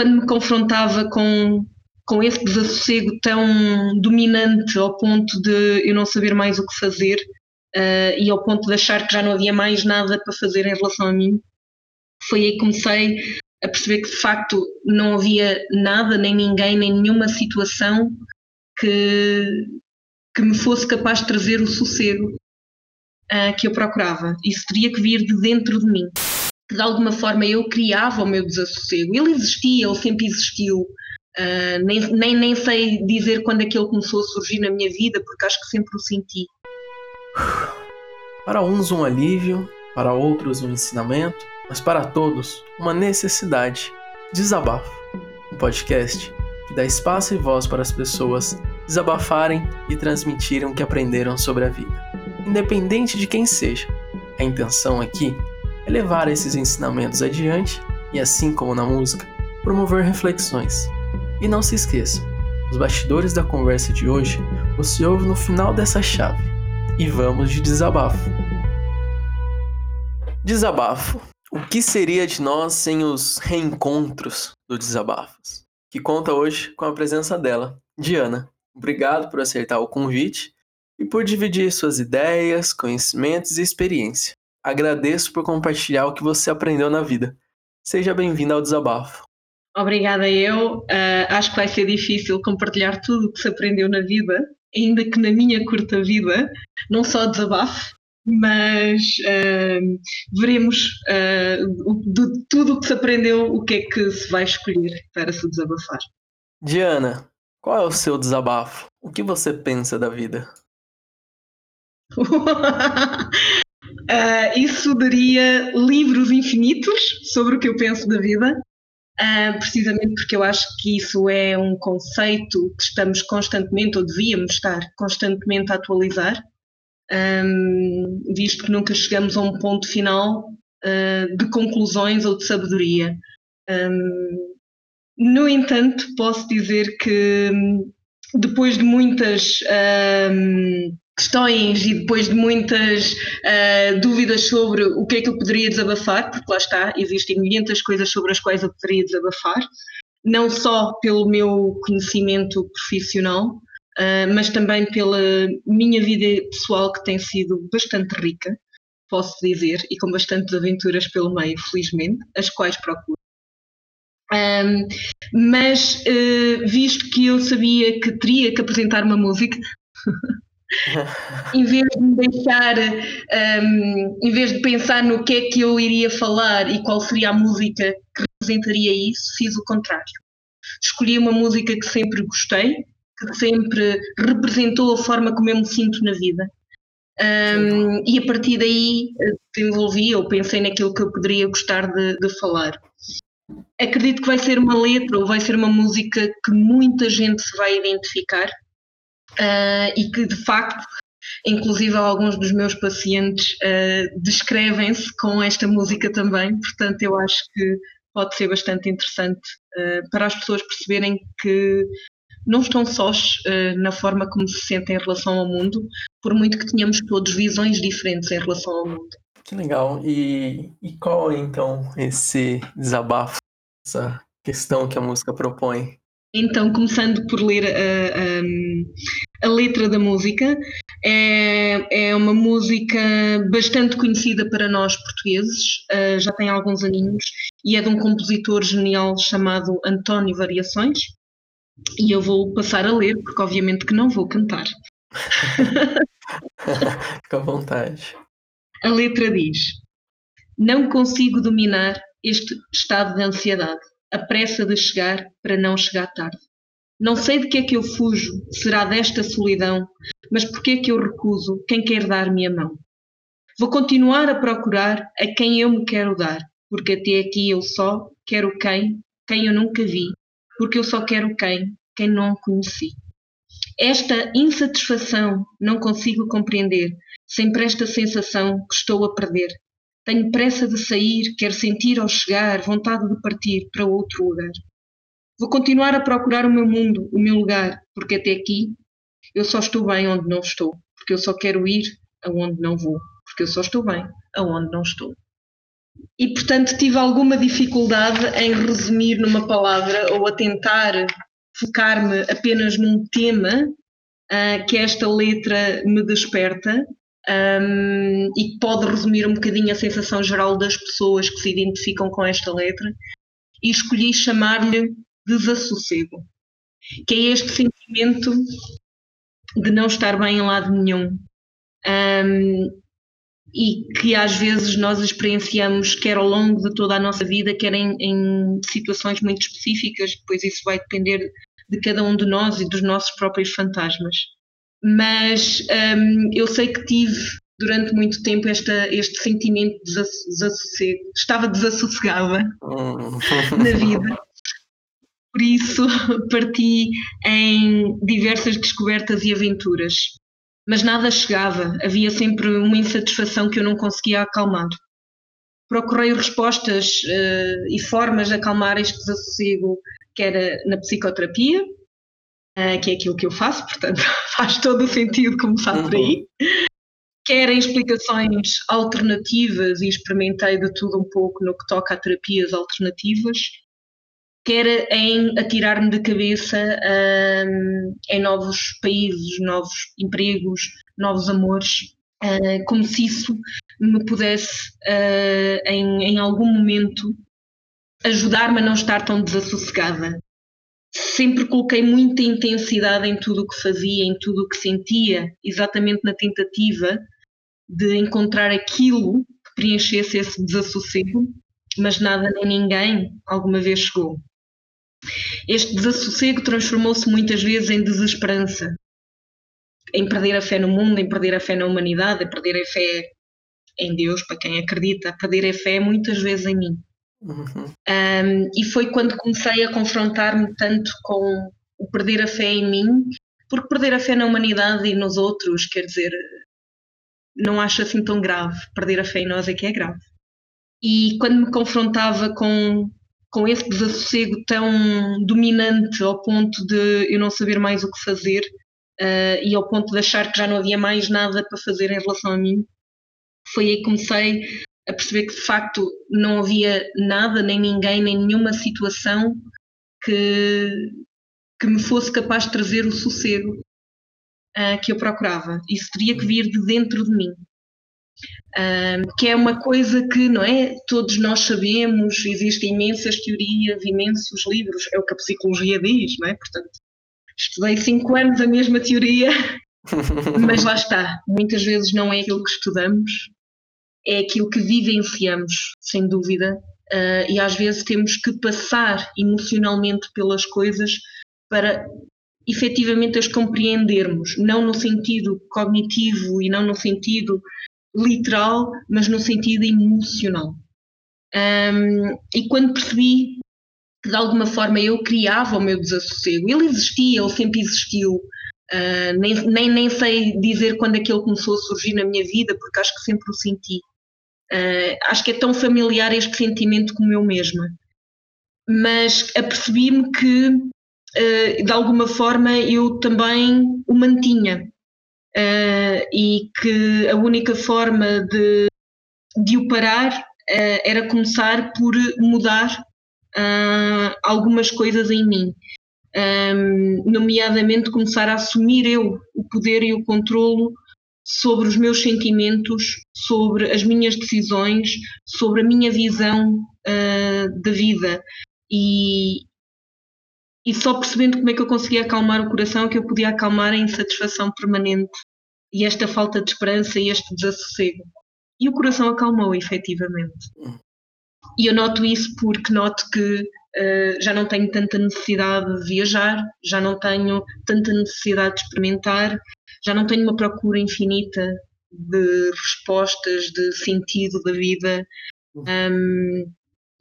quando me confrontava com, com esse desassossego tão dominante ao ponto de eu não saber mais o que fazer uh, e ao ponto de achar que já não havia mais nada para fazer em relação a mim, foi aí que comecei a perceber que de facto não havia nada, nem ninguém, nem nenhuma situação que, que me fosse capaz de trazer o sossego uh, que eu procurava. Isso teria que vir de dentro de mim. De alguma forma eu criava o meu desassossego. Ele existia, ele sempre existiu. Uh, nem, nem, nem sei dizer quando é que ele começou a surgir na minha vida, porque acho que sempre o senti. Para uns, um alívio, para outros, um ensinamento, mas para todos, uma necessidade. Desabafo um podcast que dá espaço e voz para as pessoas desabafarem e transmitirem o que aprenderam sobre a vida, independente de quem seja. A intenção aqui levar esses ensinamentos adiante e, assim como na música, promover reflexões. E não se esqueça, os bastidores da conversa de hoje você ouve no final dessa chave. E vamos de desabafo. Desabafo. O que seria de nós sem os reencontros do Desabafos? Que conta hoje com a presença dela, Diana. Obrigado por aceitar o convite e por dividir suas ideias, conhecimentos e experiência. Agradeço por compartilhar o que você aprendeu na vida. Seja bem-vinda ao Desabafo. Obrigada eu. Uh, acho que vai ser difícil compartilhar tudo o que se aprendeu na vida, ainda que na minha curta vida, não só desabafo, mas uh, veremos uh, de tudo o que se aprendeu, o que é que se vai escolher para se desabafar. Diana, qual é o seu desabafo? O que você pensa da vida? uh, isso daria livros infinitos sobre o que eu penso da vida, uh, precisamente porque eu acho que isso é um conceito que estamos constantemente, ou devíamos estar constantemente a atualizar, um, visto que nunca chegamos a um ponto final uh, de conclusões ou de sabedoria. Um, no entanto, posso dizer que depois de muitas um, questões e depois de muitas uh, dúvidas sobre o que é que eu poderia desabafar, porque lá está, existem milhentas coisas sobre as quais eu poderia desabafar, não só pelo meu conhecimento profissional, uh, mas também pela minha vida pessoal que tem sido bastante rica, posso dizer, e com bastantes aventuras pelo meio, felizmente, as quais procuro um, mas uh, visto que eu sabia que teria que apresentar uma música, em vez de me deixar, um, em vez de pensar no que é que eu iria falar e qual seria a música que representaria isso, fiz o contrário. Escolhi uma música que sempre gostei, que sempre representou a forma como eu me sinto na vida. Um, e a partir daí eh, desenvolvi ou pensei naquilo que eu poderia gostar de, de falar acredito que vai ser uma letra ou vai ser uma música que muita gente se vai identificar uh, e que de facto, inclusive alguns dos meus pacientes uh, descrevem-se com esta música também, portanto eu acho que pode ser bastante interessante uh, para as pessoas perceberem que não estão sós na forma como se sentem em relação ao mundo, por muito que tenhamos todos visões diferentes em relação ao mundo. Que legal. E, e qual é então esse desabafo essa questão que a música propõe? Então, começando por ler a, a, a letra da música, é, é, uma música bastante conhecida para nós portugueses, uh, já tem alguns aninhos, e é de um compositor genial chamado António Variações, e eu vou passar a ler, porque obviamente que não vou cantar. Fica à vontade. A letra diz: Não consigo dominar este estado de ansiedade, a pressa de chegar para não chegar tarde. Não sei de que é que eu fujo, será desta solidão, mas por que é que eu recuso quem quer dar-me a mão? Vou continuar a procurar a quem eu me quero dar, porque até aqui eu só quero quem, quem eu nunca vi, porque eu só quero quem, quem não conheci. Esta insatisfação não consigo compreender, sempre esta sensação que estou a perder, tenho pressa de sair, quero sentir ao chegar vontade de partir para outro lugar. Vou continuar a procurar o meu mundo, o meu lugar, porque até aqui eu só estou bem onde não estou, porque eu só quero ir aonde não vou, porque eu só estou bem aonde não estou. e portanto tive alguma dificuldade em resumir numa palavra ou a tentar focar-me apenas num tema uh, que esta letra me desperta um, e pode resumir um bocadinho a sensação geral das pessoas que se identificam com esta letra, e escolhi chamar-lhe desassossego, que é este sentimento de não estar bem em lado nenhum. Um, e que às vezes nós experienciamos quer ao longo de toda a nossa vida, quer em, em situações muito específicas, depois isso vai depender de cada um de nós e dos nossos próprios fantasmas. Mas um, eu sei que tive durante muito tempo esta, este sentimento de desassossego, estava desassossegada hum. na vida. Por isso parti em diversas descobertas e aventuras mas nada chegava, havia sempre uma insatisfação que eu não conseguia acalmar. Procurei respostas uh, e formas de acalmar este desassossego, que era na psicoterapia, uh, que é aquilo que eu faço, portanto faz todo o sentido começar uhum. por aí. Quer em explicações alternativas, e experimentei de tudo um pouco no que toca a terapias alternativas, quer em atirar-me de cabeça uh, em novos países, novos empregos, novos amores, uh, como se isso me pudesse, uh, em, em algum momento, ajudar-me a não estar tão desassossegada. Sempre coloquei muita intensidade em tudo o que fazia, em tudo o que sentia, exatamente na tentativa de encontrar aquilo que preenchesse esse desassossego, mas nada nem ninguém alguma vez chegou. Este desassossego transformou-se muitas vezes em desesperança, em perder a fé no mundo, em perder a fé na humanidade, em perder a fé em Deus, para quem acredita, perder a fé muitas vezes em mim. Uhum. Um, e foi quando comecei a confrontar-me tanto com o perder a fé em mim, porque perder a fé na humanidade e nos outros, quer dizer, não acho assim tão grave. Perder a fé em nós é que é grave. E quando me confrontava com com esse desassossego tão dominante ao ponto de eu não saber mais o que fazer uh, e ao ponto de achar que já não havia mais nada para fazer em relação a mim, foi aí que comecei a perceber que de facto não havia nada, nem ninguém, nem nenhuma situação que, que me fosse capaz de trazer o sossego uh, que eu procurava. Isso teria que vir de dentro de mim. Um, que é uma coisa que, não é? Todos nós sabemos, existem imensas teorias, imensos livros, é o que a psicologia diz, não é? Portanto, estudei cinco anos a mesma teoria, mas lá está, muitas vezes não é aquilo que estudamos, é aquilo que vivenciamos, sem dúvida, uh, e às vezes temos que passar emocionalmente pelas coisas para efetivamente as compreendermos, não no sentido cognitivo e não no sentido literal, mas no sentido emocional. Um, e quando percebi que de alguma forma eu criava o meu desassossego, ele existia, ele sempre existiu, uh, nem, nem, nem sei dizer quando é que ele começou a surgir na minha vida, porque acho que sempre o senti. Uh, acho que é tão familiar este sentimento como eu mesma. Mas apercebi-me que, uh, de alguma forma, eu também o mantinha uh, e que a única forma de, de o parar era começar por mudar uh, algumas coisas em mim. Um, nomeadamente começar a assumir eu o poder e o controlo sobre os meus sentimentos, sobre as minhas decisões, sobre a minha visão uh, da vida. E, e só percebendo como é que eu conseguia acalmar o coração, que eu podia acalmar a insatisfação permanente e esta falta de esperança e este desassossego. E o coração acalmou, efetivamente. E eu noto isso porque noto que uh, já não tenho tanta necessidade de viajar, já não tenho tanta necessidade de experimentar, já não tenho uma procura infinita de respostas, de sentido da vida. Um,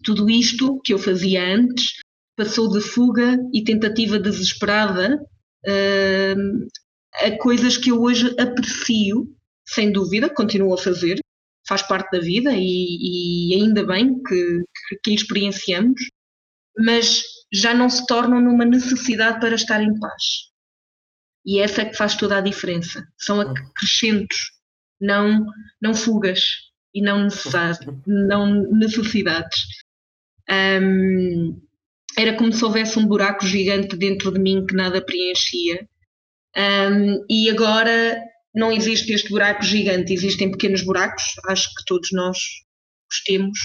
tudo isto que eu fazia antes passou de fuga e tentativa desesperada uh, a coisas que eu hoje aprecio, sem dúvida, continuo a fazer, faz parte da vida e, e ainda bem que, que experienciamos, mas já não se tornam numa necessidade para estar em paz. E essa é que faz toda a diferença. São acrescentos, não, não fugas. e não, não necessidades. Um, era como se houvesse um buraco gigante dentro de mim que nada preenchia. Um, e agora não existe este buraco gigante, existem pequenos buracos, acho que todos nós os temos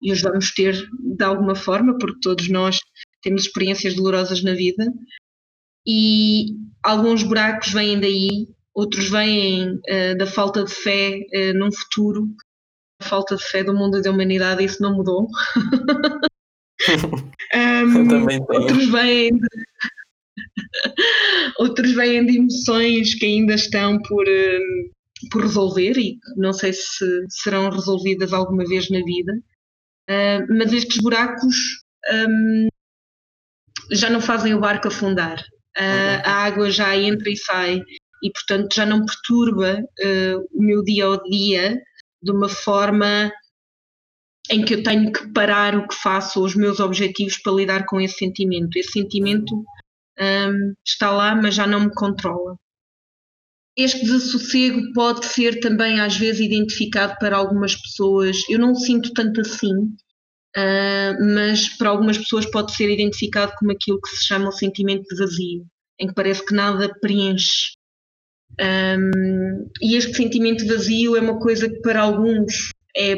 e os vamos ter de alguma forma, porque todos nós temos experiências dolorosas na vida. E alguns buracos vêm daí, outros vêm uh, da falta de fé uh, num futuro, a falta de fé do mundo e da humanidade, isso não mudou. um. Outros vêm de, outros vêm de emoções que ainda estão por, um, por resolver e não sei se serão resolvidas alguma vez na vida. Mas estes buracos um, já não fazem o barco afundar. Uh, a água já entra e sai e, portanto, já não perturba uh, o meu dia ao dia de uma forma em que eu tenho que parar o que faço, os meus objetivos para lidar com esse sentimento. Esse sentimento um, está lá, mas já não me controla. Este desassossego pode ser também às vezes identificado para algumas pessoas. Eu não sinto tanto assim, uh, mas para algumas pessoas pode ser identificado como aquilo que se chama o sentimento de vazio, em que parece que nada preenche. Um, e este sentimento de vazio é uma coisa que para alguns é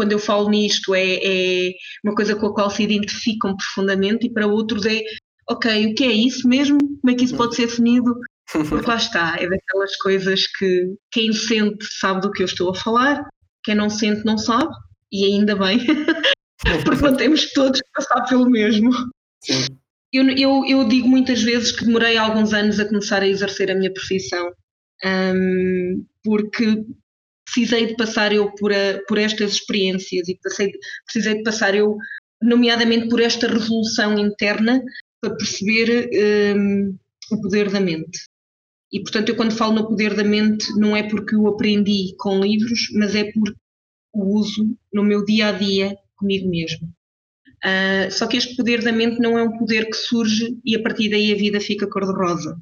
quando eu falo nisto, é, é, uma coisa com a qual se identificam profundamente, e para outros é, ok, o que é isso mesmo? Como é que isso pode ser definido? Porque lá está, é daquelas coisas que quem sente sabe do que eu estou a falar, quem não sente não sabe, e ainda bem, porque não temos todos que passar pelo mesmo. Eu, eu, eu, digo muitas vezes que demorei alguns anos a começar a exercer a minha profissão, um, porque precisei de passar eu por, a, por estas experiências e passei, precisei de passar eu, nomeadamente por esta resolução interna, para perceber um, o poder da mente. E, portanto, eu quando falo no poder da mente, não é porque o aprendi com livros, mas é porque o uso no meu dia a dia comigo mesmo. Uh, só que este poder da mente não é um poder que surge e a partir daí a vida fica cor-de-rosa.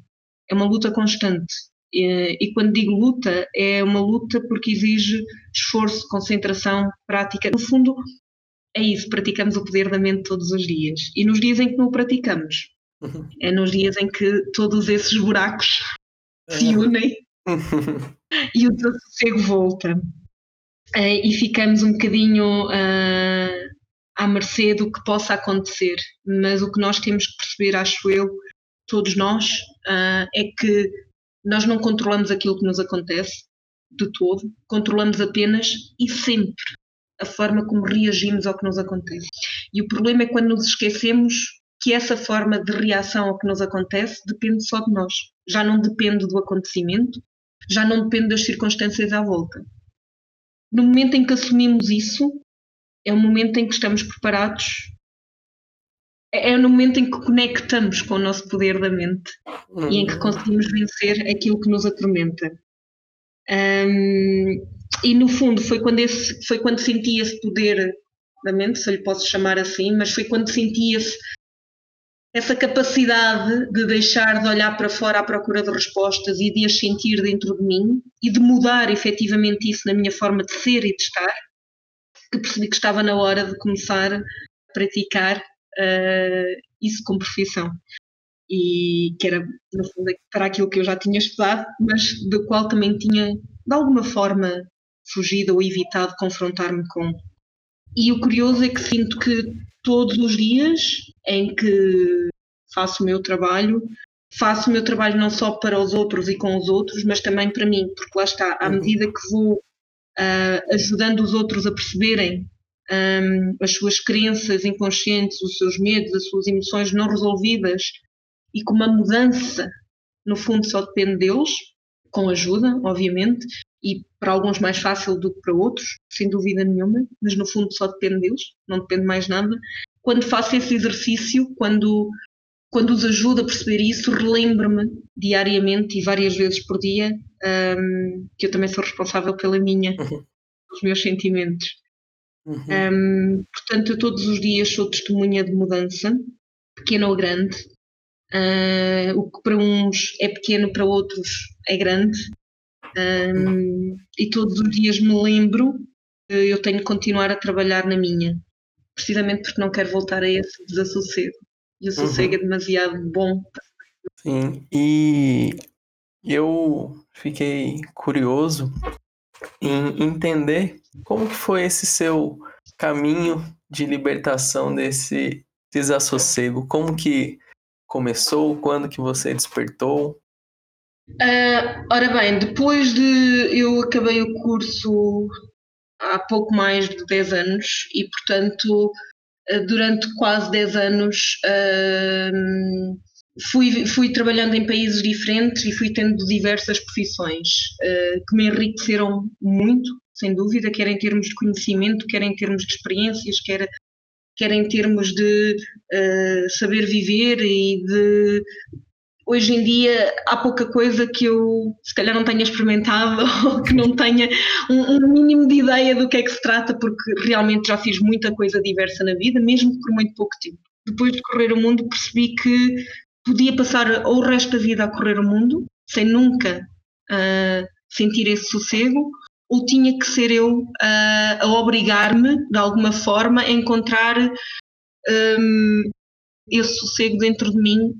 É uma luta constante. E quando digo luta, é uma luta porque exige esforço, concentração, prática. No fundo, é isso, praticamos o poder da mente todos os dias. E nos dias em que não o praticamos, uhum. é nos dias em que todos esses buracos se uhum. unem e o desassossego volta. Eh, e ficamos um bocadinho uh, à mercê do que possa acontecer. Mas o que nós temos que perceber, acho eu, todos nós, uh, é que nós não controlamos aquilo que nos acontece de todo, controlamos apenas e sempre a forma como reagimos ao que nos acontece. E o problema é quando nos esquecemos que essa forma de reação ao que nos acontece depende só de nós. Já não depende do acontecimento, já não depende das circunstâncias à volta. No momento em que assumimos isso, é o momento em que estamos preparados é, é no momento em que conectamos com o nosso poder da mente e em que uhum. conseguimos vencer aquilo que nos atormenta. Um, e no fundo foi quando, esse, foi quando senti esse poder da mente, se lhe posso chamar assim, mas foi quando senti esse, essa capacidade de deixar de olhar para fora à procura de respostas e de as sentir dentro de mim e de mudar efetivamente isso na minha forma de ser e de estar, que percebi que estava na hora de começar a praticar uh, isso como profissão. E que era, no fundo, para aquilo que eu já tinha estudado, mas do qual também tinha, de alguma forma, fugido ou evitado confrontar-me com. E o curioso é que sinto que todos os dias em que faço o meu trabalho, faço o meu trabalho não só para os outros e com os outros, mas também para mim, porque lá está, à uhum. medida que vou uh, ajudando os outros a perceberem um, as suas crenças inconscientes, os seus medos, as suas emoções não resolvidas e com uma mudança, no fundo, só depende deles, com ajuda, obviamente, e para alguns mais fácil do que para outros, sem dúvida nenhuma, mas no fundo só depende deles, não depende mais nada. Quando faço esse exercício, quando, quando os ajudo a perceber isso, relembro-me diariamente e várias vezes por dia um, que eu também sou responsável pela minha, uhum. pelos meus sentimentos. Uhum. Um, portanto, eu todos os dias sou testemunha de mudança, pequena ou grande. Uh, o que para uns é pequeno, para outros é grande. Um, e todos os dias me lembro eu tenho que continuar a trabalhar na minha, precisamente porque não quero voltar a esse desassossego. E o sossego uhum. é demasiado bom. Sim, e eu fiquei curioso em entender como que foi esse seu caminho de libertação desse desassossego, como que começou, quando que você despertou? Uh, ora bem, depois de eu acabei o curso há pouco mais de 10 anos e portanto uh, durante quase 10 anos uh, fui, fui trabalhando em países diferentes e fui tendo diversas profissões uh, que me enriqueceram muito, sem dúvida, quer em termos de conhecimento, quer em termos de experiências, quer, quer em termos de uh, saber viver e de. Hoje em dia há pouca coisa que eu se calhar não tenha experimentado ou que não tenha um, um mínimo de ideia do que é que se trata, porque realmente já fiz muita coisa diversa na vida, mesmo por muito pouco tempo. Depois de correr o mundo percebi que podia passar o resto da vida a correr o mundo sem nunca uh, sentir esse sossego, ou tinha que ser eu uh, a obrigar-me, de alguma forma, a encontrar um, esse sossego dentro de mim,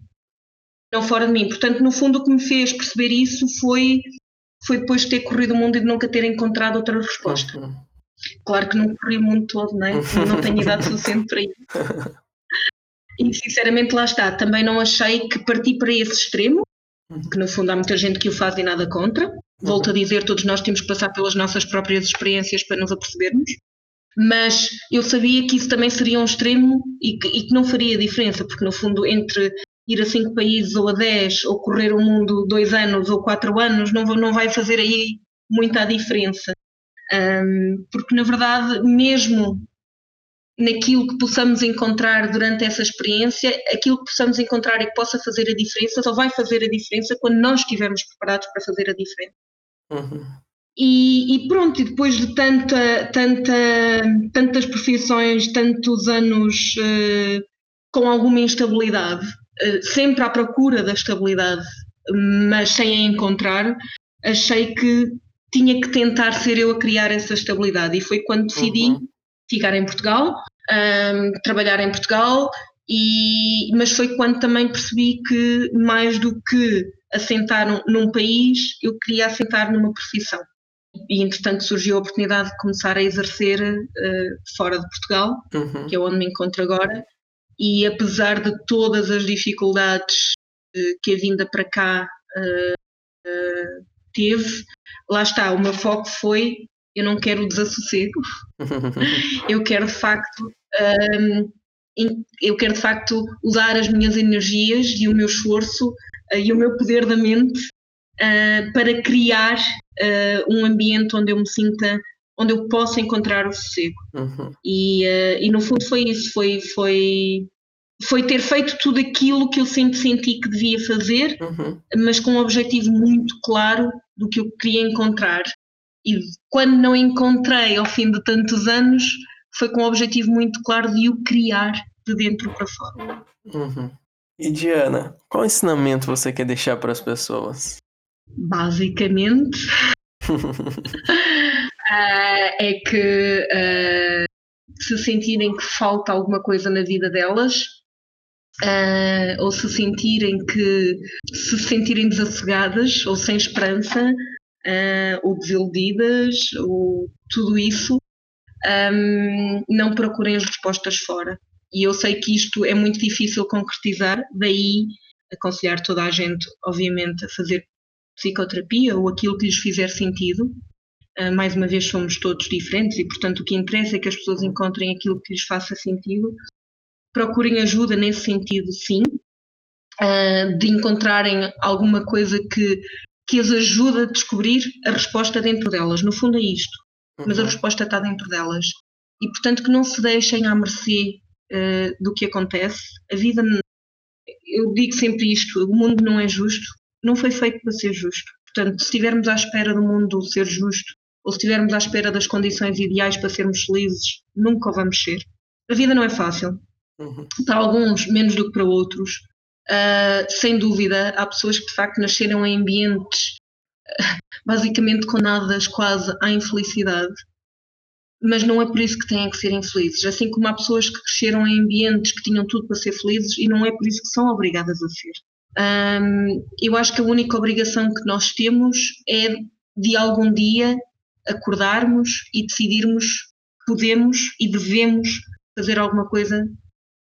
não fora de mim. Portanto, no fundo, o que me fez perceber isso foi, foi depois de ter corrido o mundo e de nunca ter encontrado outra resposta. Uhum. Claro que não corri o mundo todo, né? não tenho idade suficiente para isso. E sinceramente lá está, também não achei que parti para esse extremo, uhum. que no fundo há muita gente que o faz e nada contra. Volto uhum. a dizer, todos nós temos que passar pelas nossas próprias experiências para nos apercebermos. Mas eu sabia que isso também seria um extremo e que, e que não faria diferença, porque no fundo entre ir a cinco países ou a dez, ou correr o mundo dois anos ou quatro anos, não, não vai fazer aí muita diferença. Um, porque na verdade, mesmo naquilo que possamos encontrar durante essa experiência, aquilo que possamos encontrar e que possa fazer a diferença, só vai fazer a diferença quando nós estivermos preparados para fazer a diferença. Uhum. E, e, pronto, e depois de tanta, tanta, tantas profissões, tantos anos uh, com alguma instabilidade, sempre à procura da estabilidade, mas sem a encontrar, achei que tinha que tentar ser eu a criar essa estabilidade. E foi quando decidi uhum. ficar em Portugal, um, trabalhar em Portugal, e, mas foi quando também percebi que mais do que assentar num, num país, eu queria assentar numa profissão. E entretanto surgiu a oportunidade de começar a exercer uh, fora de Portugal, uhum. que é onde me encontro agora, e apesar de todas as dificuldades uh, que a vinda para cá uh, teve, lá está, o meu foco foi eu não quero o desassossego, eu quero de facto um, eu quero de facto usar as minhas energias e o meu esforço e o meu poder da mente para criar um ambiente onde eu me sinta, onde eu possa encontrar o sossego. Uhum. E, e no fundo foi isso, foi, foi, foi ter feito tudo aquilo que eu sempre senti que devia fazer, uhum. mas com um objetivo muito claro do que eu queria encontrar. E quando não encontrei ao fim de tantos anos, foi com um objetivo muito claro de o criar de dentro para fora. Uhum. E Diana, qual ensinamento você quer deixar para as pessoas? Basicamente, uh, é que uh, se sentirem que falta alguma coisa na vida delas, uh, ou se sentirem que se sentirem desassegadas ou sem esperança, ou desiludidas, ou tudo isso, um, não procurem as respostas fora. E eu sei que isto é muito difícil concretizar, daí aconselhar toda a gente, obviamente, a fazer psicoterapia ou aquilo que lhes fizer sentido. Uh, mais uma vez, somos todos diferentes e, portanto, o que interessa é que as pessoas encontrem aquilo que lhes faça sentido. Procurem ajuda nesse sentido, sim, uh, de encontrarem alguma coisa que, que as ajude a descobrir a resposta dentro delas. No fundo, é isto mas a uhum. resposta está dentro delas. E, portanto, que não se deixem à mercê uh, do que acontece. A vida, eu digo sempre isto: o mundo não é justo, não foi feito para ser justo. Portanto, se estivermos à espera do mundo ser justo, ou se estivermos à espera das condições ideais para sermos felizes, nunca vamos ser. A vida não é fácil. Uhum. Para alguns, menos do que para outros. Uh, sem dúvida, há pessoas que de facto nasceram em ambientes basicamente condenadas quase à infelicidade. mas não é por isso que têm que ser infelizes. Assim como há pessoas que cresceram em ambientes que tinham tudo para ser felizes e não é por isso que são obrigadas a ser. Um, eu acho que a única obrigação que nós temos é de algum dia acordarmos e decidirmos que podemos e devemos fazer alguma coisa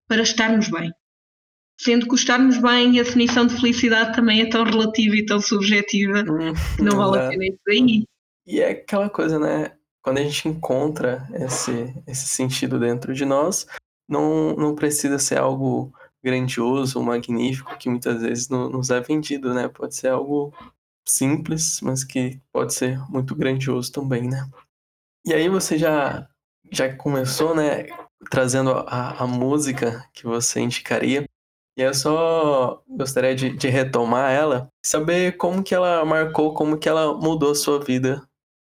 para estarmos bem. Sendo que o estarmos bem, a definição de felicidade também é tão relativa e tão subjetiva, hum, não vale a pena isso aí. E é aquela coisa, né? Quando a gente encontra esse, esse sentido dentro de nós, não, não precisa ser algo grandioso, magnífico, que muitas vezes nos é vendido, né? Pode ser algo simples, mas que pode ser muito grandioso também, né? E aí você já, já começou, né, trazendo a, a música que você indicaria. E eu só gostaria de, de retomar ela, saber como que ela marcou, como que ela mudou a sua vida.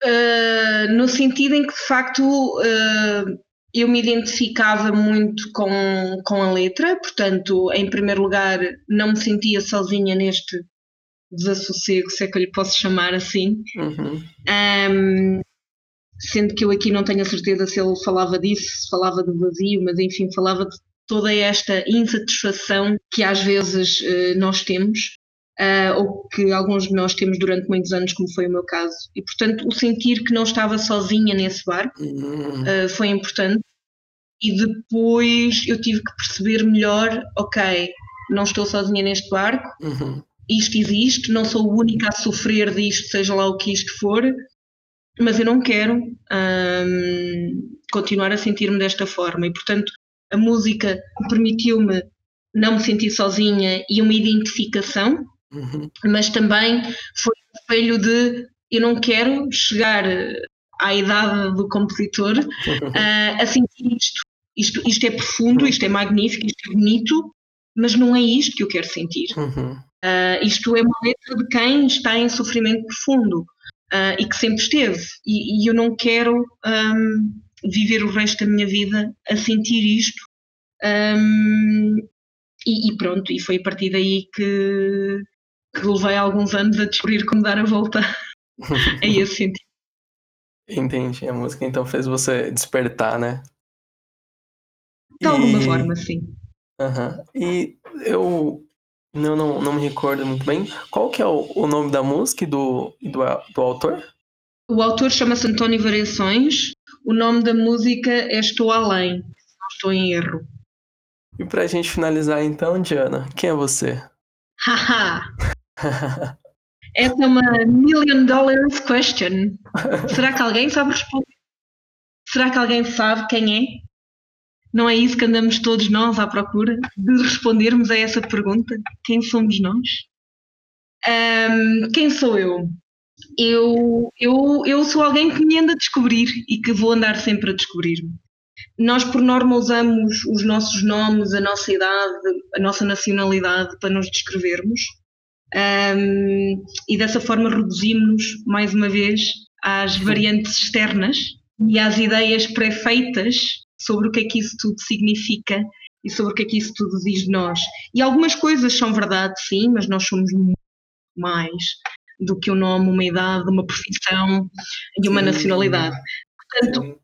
Uh, no sentido em que, de facto, uh, eu me identificava muito com, com a letra, portanto, em primeiro lugar, não me sentia sozinha neste desassossego, se é que eu lhe posso chamar assim. Uhum. Um, sendo que eu aqui não tenho a certeza se ele falava disso, se falava do vazio, mas enfim, falava de toda esta insatisfação que às vezes uh, nós temos. Uh, ou que alguns de nós temos durante muitos anos, como foi o meu caso. E, portanto, o sentir que não estava sozinha nesse barco uh, foi importante. E depois eu tive que perceber melhor: ok, não estou sozinha neste barco, uhum. Isto existe, não sou a única a sofrer disto, seja lá o que isto for, mas eu não quero um, continuar a sentir-me desta forma. E, portanto, a música permitiu-me não me sentir sozinha e uma identificação Uhum. Mas também foi um espelho de eu não quero chegar à idade do compositor uh, a sentir isto. isto. Isto é profundo, isto é magnífico, isto é bonito, mas não é isto que eu quero sentir. Uhum. Uh, isto é uma letra de quem está em sofrimento profundo uh, e que sempre esteve. E, e eu não quero um, viver o resto da minha vida a sentir isto. Um, e, e, pronto, e foi a partir daí que, que levei alguns anos a descobrir como dar a volta a esse sentido. Entendi. A música então fez você despertar, né? De alguma forma, sim. Uhum. E eu não, não, não me recordo muito bem. Qual que é o, o nome da música e do, do, do autor? O autor chama-se António Variações. O nome da música é Estou Além. Não estou em erro. E pra gente finalizar então, Diana, quem é você? Haha! Essa é uma million dollars question. Será que alguém sabe responder? Será que alguém sabe quem é? Não é isso que andamos todos nós à procura de respondermos a essa pergunta? Quem somos nós? Um, quem sou eu? eu? Eu, eu sou alguém que me anda a descobrir e que vou andar sempre a descobrir-me. Nós, por norma, usamos os nossos nomes, a nossa idade, a nossa nacionalidade para nos descrevermos um, e dessa forma reduzimos mais uma vez às variantes externas e às ideias pré-feitas sobre o que é que isso tudo significa e sobre o que é que isso tudo diz de nós. E algumas coisas são verdade, sim, mas nós somos muito mais do que um nome, uma idade, uma profissão e uma nacionalidade. Portanto,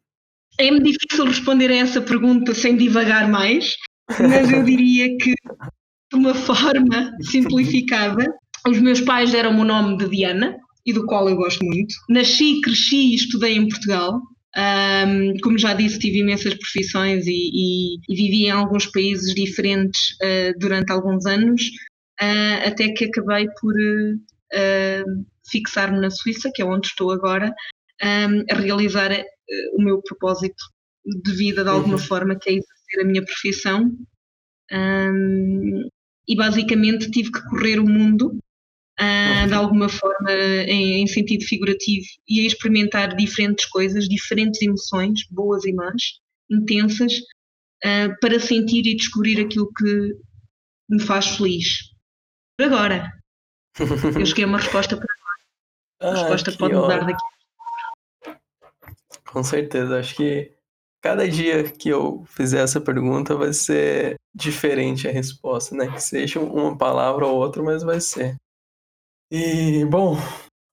é-me difícil responder a essa pergunta sem divagar mais, mas eu diria que, de uma forma simplificada, os meus pais deram-me o nome de Diana, e do qual eu gosto muito. Nasci, cresci e estudei em Portugal. Um, como já disse, tive imensas profissões e, e, e vivi em alguns países diferentes uh, durante alguns anos, uh, até que acabei por uh, fixar-me na Suíça, que é onde estou agora, um, a realizar o meu propósito de vida de alguma uhum. forma, que é exercer a minha profissão. Um, e basicamente tive que correr o mundo uh, de alguma forma em, em, sentido figurativo e a experimentar diferentes coisas, diferentes emoções, boas e más, intensas, uh, para sentir e descobrir aquilo que me faz feliz. Por agora. Eu cheguei a uma resposta para agora. A ah, resposta pode mudar daqui. Com certeza, acho que cada dia que eu fizer essa pergunta vai ser diferente a resposta, né? Que seja uma palavra ou outra, mas vai ser. E, bom,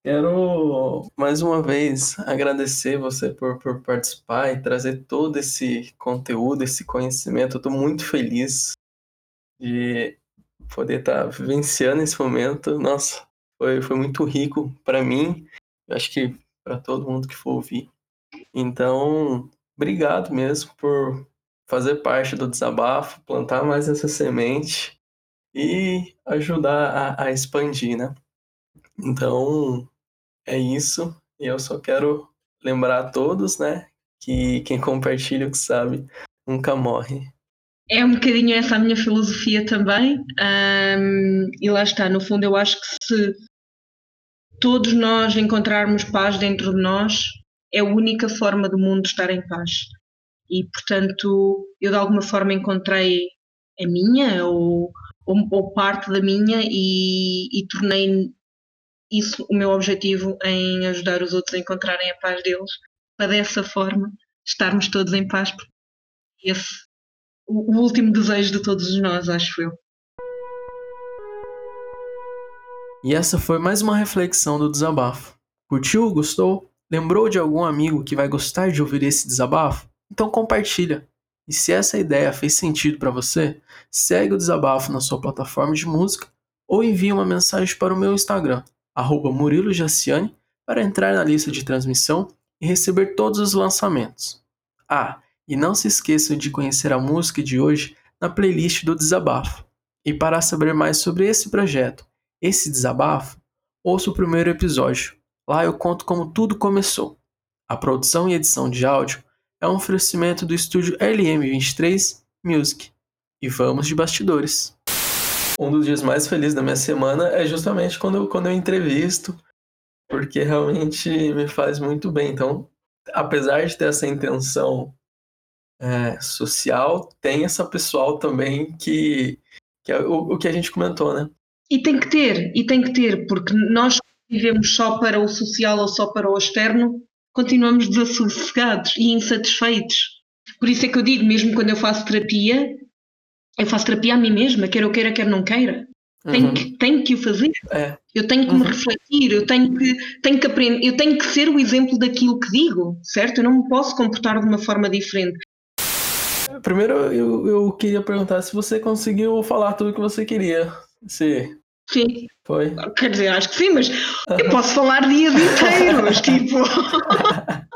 Quero mais uma vez agradecer você por, por participar e trazer todo esse conteúdo, esse conhecimento. Eu estou muito feliz de poder estar tá vivenciando esse momento. Nossa, foi, foi muito rico para mim, acho que para todo mundo que for ouvir. Então, obrigado mesmo por fazer parte do desabafo, plantar mais essa semente e ajudar a, a expandir, né? Então, é isso. E eu só quero lembrar a todos, né, que quem compartilha o que sabe nunca morre. É um bocadinho essa a minha filosofia também. Um, e lá está, no fundo, eu acho que se todos nós encontrarmos paz dentro de nós, é a única forma do mundo estar em paz. E, portanto, eu de alguma forma encontrei a minha ou, ou, ou parte da minha e, e tornei isso o meu objetivo em ajudar os outros a encontrarem a paz deles, para dessa forma estarmos todos em paz. Esse o, o último desejo de todos nós, acho eu. E essa foi mais uma reflexão do desabafo. Curtiu? Gostou? Lembrou de algum amigo que vai gostar de ouvir esse desabafo? Então compartilha. E se essa ideia fez sentido para você, segue o desabafo na sua plataforma de música ou envie uma mensagem para o meu Instagram, Murilo Jaciani, para entrar na lista de transmissão e receber todos os lançamentos. Ah, e não se esqueçam de conhecer a música de hoje na playlist do Desabafo. E para saber mais sobre esse projeto, esse desabafo, ouça o primeiro episódio. Lá eu conto como tudo começou. A produção e edição de áudio é um oferecimento do estúdio LM23 Music. E vamos de bastidores. Um dos dias mais felizes da minha semana é justamente quando eu, quando eu entrevisto, porque realmente me faz muito bem. Então, apesar de ter essa intenção é, social, tem essa pessoal também que, que é o, o que a gente comentou, né? E tem que ter, e tem que ter, porque nós vivemos só para o social ou só para o externo, continuamos desassossegados e insatisfeitos. Por isso é que eu digo, mesmo quando eu faço terapia, eu faço terapia a mim mesma, quer eu queira, quer não queira. Tenho, uhum. que, tenho que o fazer. É. Eu tenho que uhum. me refletir, eu tenho que, tenho que aprender, eu tenho que ser o exemplo daquilo que digo, certo? Eu não me posso comportar de uma forma diferente. Primeiro, eu, eu queria perguntar se você conseguiu falar tudo que você queria. Se... Sim. Foi? Quer dizer, acho que sim, mas eu posso falar dias inteiros, tipo.